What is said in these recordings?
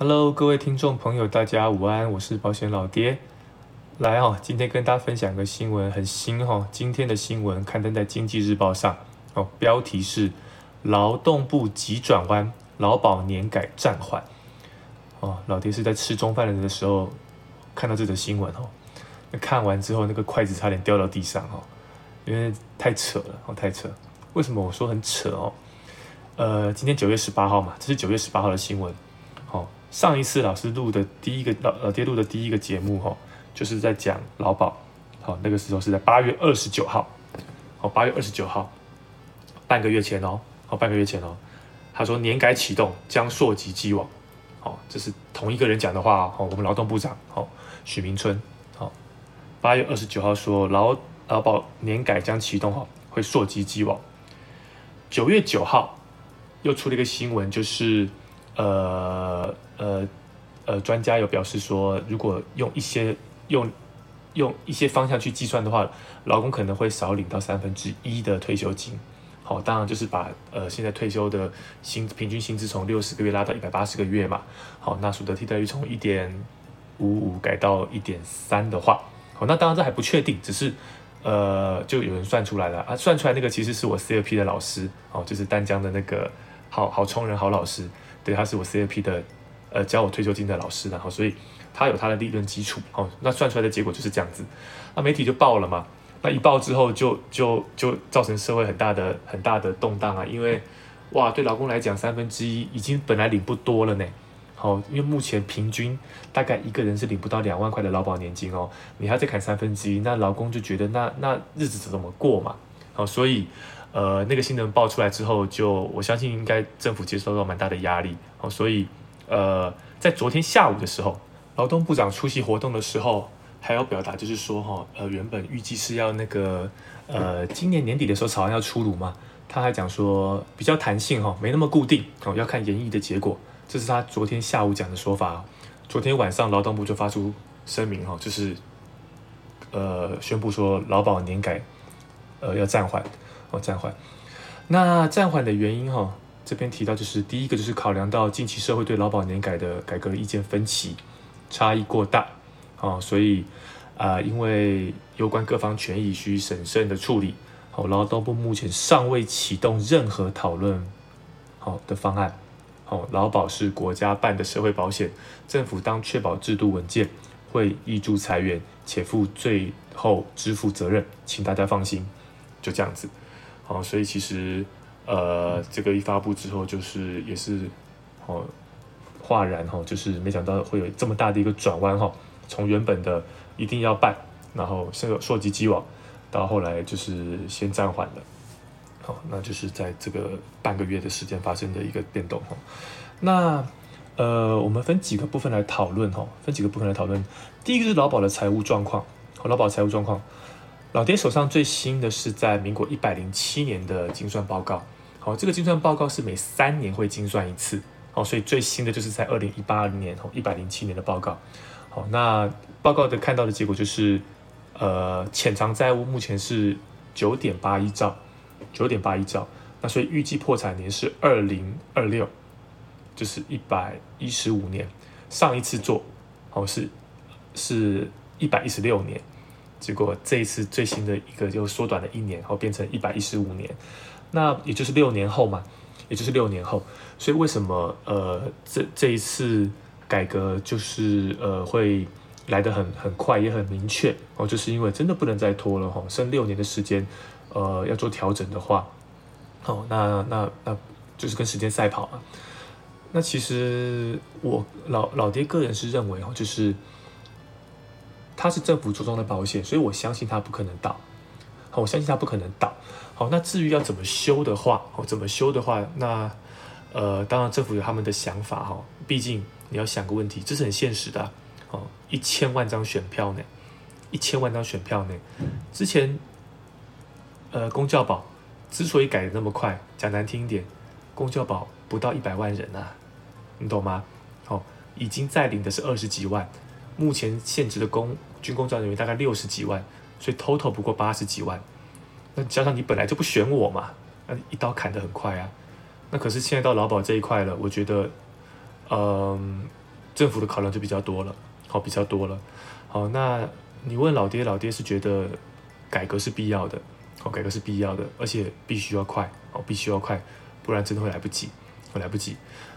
Hello，各位听众朋友，大家午安，我是保险老爹。来哦，今天跟大家分享个新闻，很新哈。今天的新闻刊登在《经济日报》上哦，标题是“劳动部急转弯，劳保年改暂缓”。哦，老爹是在吃中饭的时候看到这则新闻哦。那看完之后，那个筷子差点掉到地上哦，因为太扯了哦，太扯。为什么我说很扯哦？呃，今天九月十八号嘛，这是九月十八号的新闻。上一次老师录的第一个老老爹录的第一个节目哈，就是在讲劳保。好，那个时候是在八月二十九号。好，八月二十九号，半个月前哦。好，半个月前哦。他说年改启动将溯及既往。好，这是同一个人讲的话。好，我们劳动部长好许明春。好，八月二十九号说劳劳保年改将启动哈，会溯及既往。九月九号。又出了一个新闻，就是呃呃呃，专家有表示说，如果用一些用用一些方向去计算的话，劳工可能会少领到三分之一的退休金。好，当然就是把呃现在退休的薪平均薪资从六十个月拉到一百八十个月嘛。好，那所得替代率从一点五五改到一点三的话，好，那当然这还不确定，只是呃就有人算出来了啊，算出来那个其实是我 CFP 的老师哦，就是丹江的那个。好好冲人，好老师，对，他是我 C A P 的，呃，教我退休金的老师，然后所以他有他的利润基础，哦，那算出来的结果就是这样子，那媒体就报了嘛，那一报之后就就就造成社会很大的很大的动荡啊，因为哇，对老公来讲三分之一已经本来领不多了呢，好，因为目前平均大概一个人是领不到两万块的劳保年金哦，你还再砍三分之一，那老公就觉得那那日子怎么过嘛，好，所以。呃，那个新闻爆出来之后，就我相信应该政府接受到蛮大的压力哦，所以呃，在昨天下午的时候，劳动部长出席活动的时候，还要表达就是说哈，呃，原本预计是要那个呃今年年底的时候草案要出炉嘛，他还讲说比较弹性哈，没那么固定哦，要看研议的结果，这是他昨天下午讲的说法。昨天晚上劳动部就发出声明哈，就是呃宣布说劳保年改呃要暂缓。哦，暂缓。那暂缓的原因哈，这边提到就是第一个就是考量到近期社会对劳保年改的改革意见分歧，差异过大，哦，所以啊，因为有关各方权益需审慎的处理，好，劳动部目前尚未启动任何讨论好的方案，好，劳保是国家办的社会保险，政府当确保制度稳健，会挹注裁员且负最后支付责任，请大家放心，就这样子。哦，所以其实，呃，这个一发布之后，就是也是，哦，哗然哈，就是没想到会有这么大的一个转弯哈，从原本的一定要办，然后这个溯及既往，到后来就是先暂缓了，好，那就是在这个半个月的时间发生的一个变动哈。那呃，我们分几个部分来讨论哈，分几个部分来讨论。第一个是劳保的财务状况，劳保财务状况。老爹手上最新的是在民国一百零七年的精算报告，好，这个精算报告是每三年会精算一次，好，所以最新的就是在二零一八年哦，一百零七年的报告，好，那报告的看到的结果就是，呃，潜藏债务目前是九点八一兆，九点八一兆，那所以预计破产年是二零二六，就是一百一十五年，上一次做，好是是一百一十六年。结果这一次最新的一个又缩短了一年，然后变成一百一十五年，那也就是六年后嘛，也就是六年后。所以为什么呃这这一次改革就是呃会来得很很快也很明确哦，就是因为真的不能再拖了哈，剩六年的时间，呃要做调整的话，哦那那那就是跟时间赛跑嘛。那其实我老老爹个人是认为哦，就是。它是政府着装的保险，所以我相信它不可能倒。我相信它不可能倒。好，那至于要怎么修的话，哦，怎么修的话，那呃，当然政府有他们的想法哈。毕竟你要想个问题，这是很现实的。哦，一千万张选票呢，一千万张选票呢，之前呃，公教保之所以改的那么快，讲难听一点，公教保不到一百万人啊，你懂吗？哦，已经在领的是二十几万。目前现职的公军工教人员大概六十几万，所以 total 不过八十几万。那加上你本来就不选我嘛，那一刀砍得很快啊。那可是现在到劳保这一块了，我觉得，嗯，政府的考量就比较多了，好，比较多了。好，那你问老爹，老爹是觉得改革是必要的，好，改革是必要的，而且必须要快，哦，必须要快，不然真的会来不及，会来不及。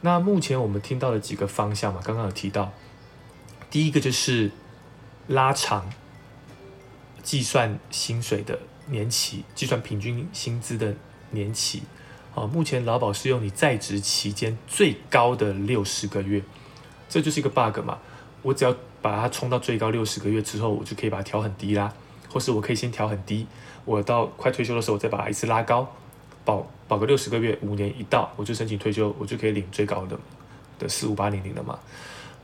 那目前我们听到的几个方向嘛，刚刚有提到，第一个就是拉长计算薪水的年期，计算平均薪资的年期。哦，目前劳保是用你在职期间最高的六十个月，这就是一个 bug 嘛。我只要把它冲到最高六十个月之后，我就可以把它调很低啦，或是我可以先调很低，我到快退休的时候，我再把它一次拉高，保保个六十个月，五年一到我就申请退休，我就可以领最高的的四五八零零了嘛。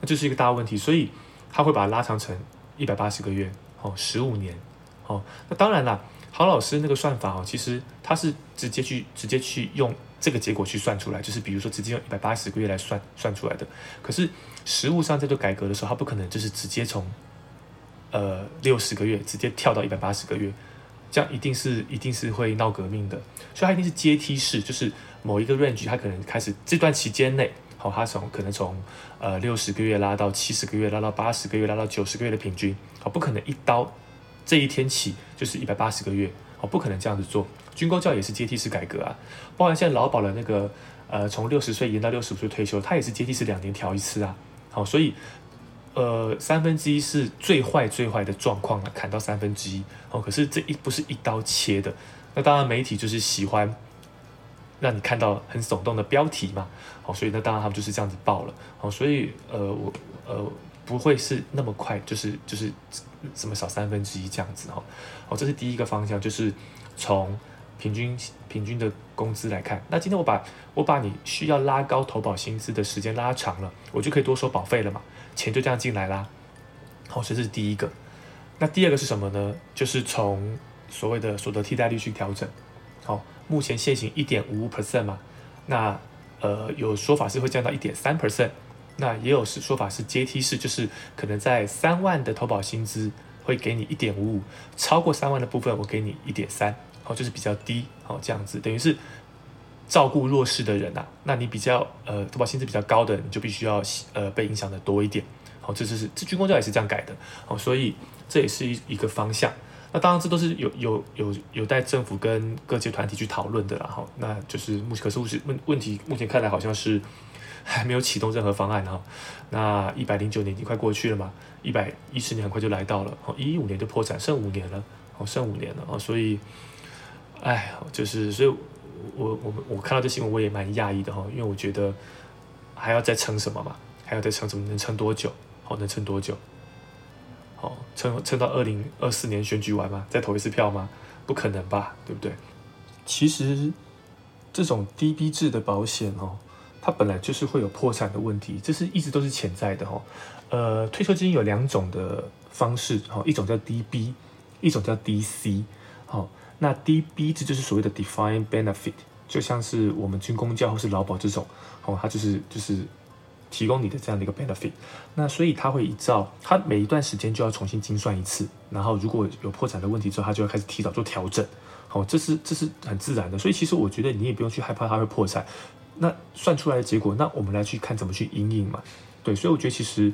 那就是一个大问题，所以他会把它拉长成一百八十个月，哦，十五年，哦，那当然啦。郝老师那个算法哦，其实他是直接去直接去用这个结果去算出来，就是比如说直接用一百八十个月来算算出来的。可是实物上在做改革的时候，他不可能就是直接从呃六十个月直接跳到一百八十个月，这样一定是一定是会闹革命的。所以它一定是阶梯式，就是某一个 range，它可能开始这段期间内，好，它从可能从呃六十个月拉到七十个月，拉到八十个月，拉到九十个月的平均，好，不可能一刀。这一天起就是一百八十个月，哦，不可能这样子做。军工教也是阶梯式改革啊，包含现在劳保的那个，呃，从六十岁延到六十五岁退休，它也是阶梯式两年调一次啊。好，所以，呃，三分之一是最坏最坏的状况了，砍到三分之一。哦，可是这一不是一刀切的。那当然媒体就是喜欢让你看到很耸动的标题嘛。好，所以那当然他们就是这样子报了。好，所以呃，我呃。不会是那么快，就是就是什么少三分之一这样子哈，好，这是第一个方向，就是从平均平均的工资来看。那今天我把我把你需要拉高投保薪资的时间拉长了，我就可以多收保费了嘛，钱就这样进来啦。好，这是第一个。那第二个是什么呢？就是从所谓的所得替代率去调整。好，目前现行一点五五 percent 嘛，那呃有说法是会降到一点三 percent。那也有是说法是阶梯式，就是可能在三万的投保薪资会给你一点五五，超过三万的部分我给你一点三，好，就是比较低，好这样子，等于是照顾弱势的人呐。那你比较呃投保薪资比较高的，你就必须要呃被影响的多一点，好，这就是这军工教也是这样改的，好，所以这也是一一个方向。那当然这都是有有有有待政府跟各界团体去讨论的啦，好，那就是目前可是问问问题目前看来好像是。还没有启动任何方案哈，那一百零九年已经快过去了嘛，一百一十年很快就来到了，哦，一五年就破产，剩五年了，哦，剩五年了哦，所以，哎，就是所以，我我我看到这新闻我也蛮讶异的哈，因为我觉得还要再撑什么嘛，还要再撑什么，能撑多久？好，能撑多久？好，撑撑到二零二四年选举完吗？再投一次票吗？不可能吧，对不对？其实这种 DB 制的保险哦。它本来就是会有破产的问题，这是一直都是潜在的哈。呃，退休金有两种的方式哈，一种叫 DB，一种叫 DC。好，那 DB 这就是所谓的 Defined Benefit，就像是我们军工教或是劳保这种，哦，它就是就是提供你的这样的一个 benefit。那所以它会依照它每一段时间就要重新精算一次，然后如果有破产的问题之后，它就要开始提早做调整。好，这是这是很自然的，所以其实我觉得你也不用去害怕它会破产。那算出来的结果，那我们来去看怎么去应应嘛？对，所以我觉得其实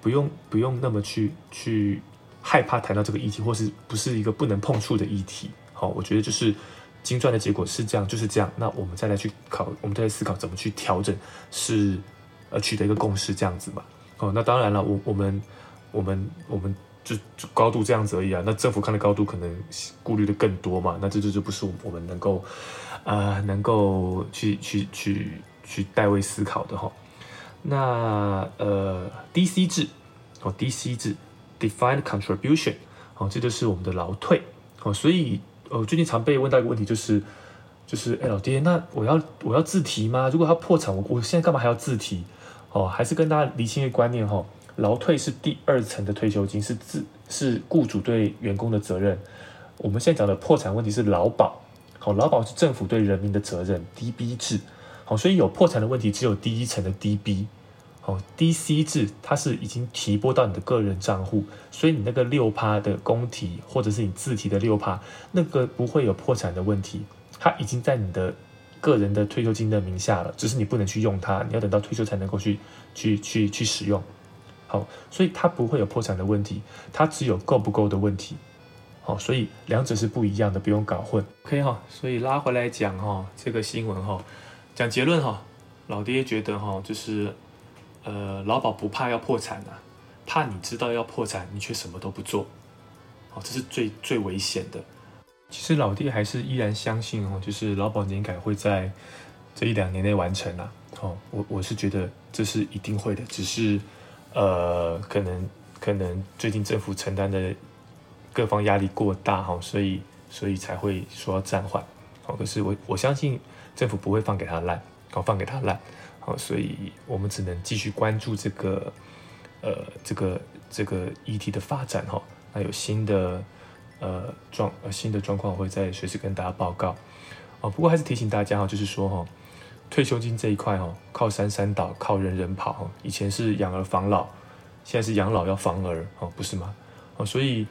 不用不用那么去去害怕谈到这个议题，或是不是一个不能碰触的议题。好，我觉得就是精算的结果是这样，就是这样。那我们再来去考，我们再来思考怎么去调整，是呃取得一个共识这样子嘛？哦，那当然了，我我们我们我们就高度这样子而已啊。那政府看的高度可能顾虑的更多嘛？那这就就不是我们能够。呃，能够去去去去代位思考的哈，那呃，DC 制哦，DC 制，defined contribution 哦，这就是我们的劳退哦，所以呃，最近常被问到一个问题就是就是哎老爹，那我要我要自提吗？如果他破产，我我现在干嘛还要自提？哦，还是跟大家厘清一个观念哈，劳退是第二层的退休金，是自是雇主对员工的责任。我们现在讲的破产问题是劳保。好，劳保是政府对人民的责任，DB 制。好，所以有破产的问题，只有第一层的 DB。好，DC 制它是已经提拨到你的个人账户，所以你那个六趴的公提或者是你自提的六趴，那个不会有破产的问题，它已经在你的个人的退休金的名下了，只是你不能去用它，你要等到退休才能够去去去去使用。好，所以它不会有破产的问题，它只有够不够的问题。好，所以两者是不一样的，不用搞混。OK 哈，所以拉回来讲哈，这个新闻哈，讲结论哈，老爹觉得哈，就是呃，劳保不怕要破产啊，怕你知道要破产，你却什么都不做。哦，这是最最危险的。其实老爹还是依然相信哦，就是劳保年改会在这一两年内完成啊。哦，我我是觉得这是一定会的，只是呃，可能可能最近政府承担的各方压力过大哈，所以所以才会说暂缓。好，可是我我相信政府不会放给他烂，好放给他烂。好，所以我们只能继续关注这个呃这个这个议题的发展哈。那有新的呃状呃新的状况，我会再随时跟大家报告哦。不过还是提醒大家哈，就是说哈，退休金这一块哦，靠山山倒，靠人人跑。以前是养儿防老，现在是养老要防儿哦，不是吗？哦，所以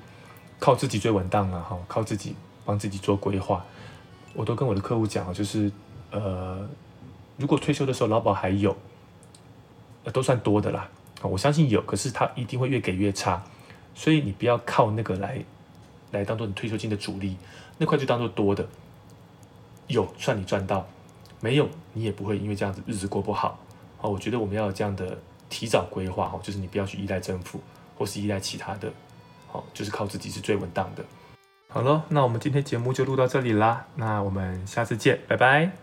靠自己最稳当啊哈，靠自己帮自己做规划。我都跟我的客户讲，就是呃，如果退休的时候劳保还有，都算多的啦。我相信有，可是他一定会越给越差。所以你不要靠那个来，来当做你退休金的主力，那块就当做多的，有算你赚到，没有你也不会因为这样子日子过不好。好，我觉得我们要有这样的提早规划，哦，就是你不要去依赖政府或是依赖其他的，好，就是靠自己是最稳当的。好了，那我们今天节目就录到这里啦，那我们下次见，拜拜。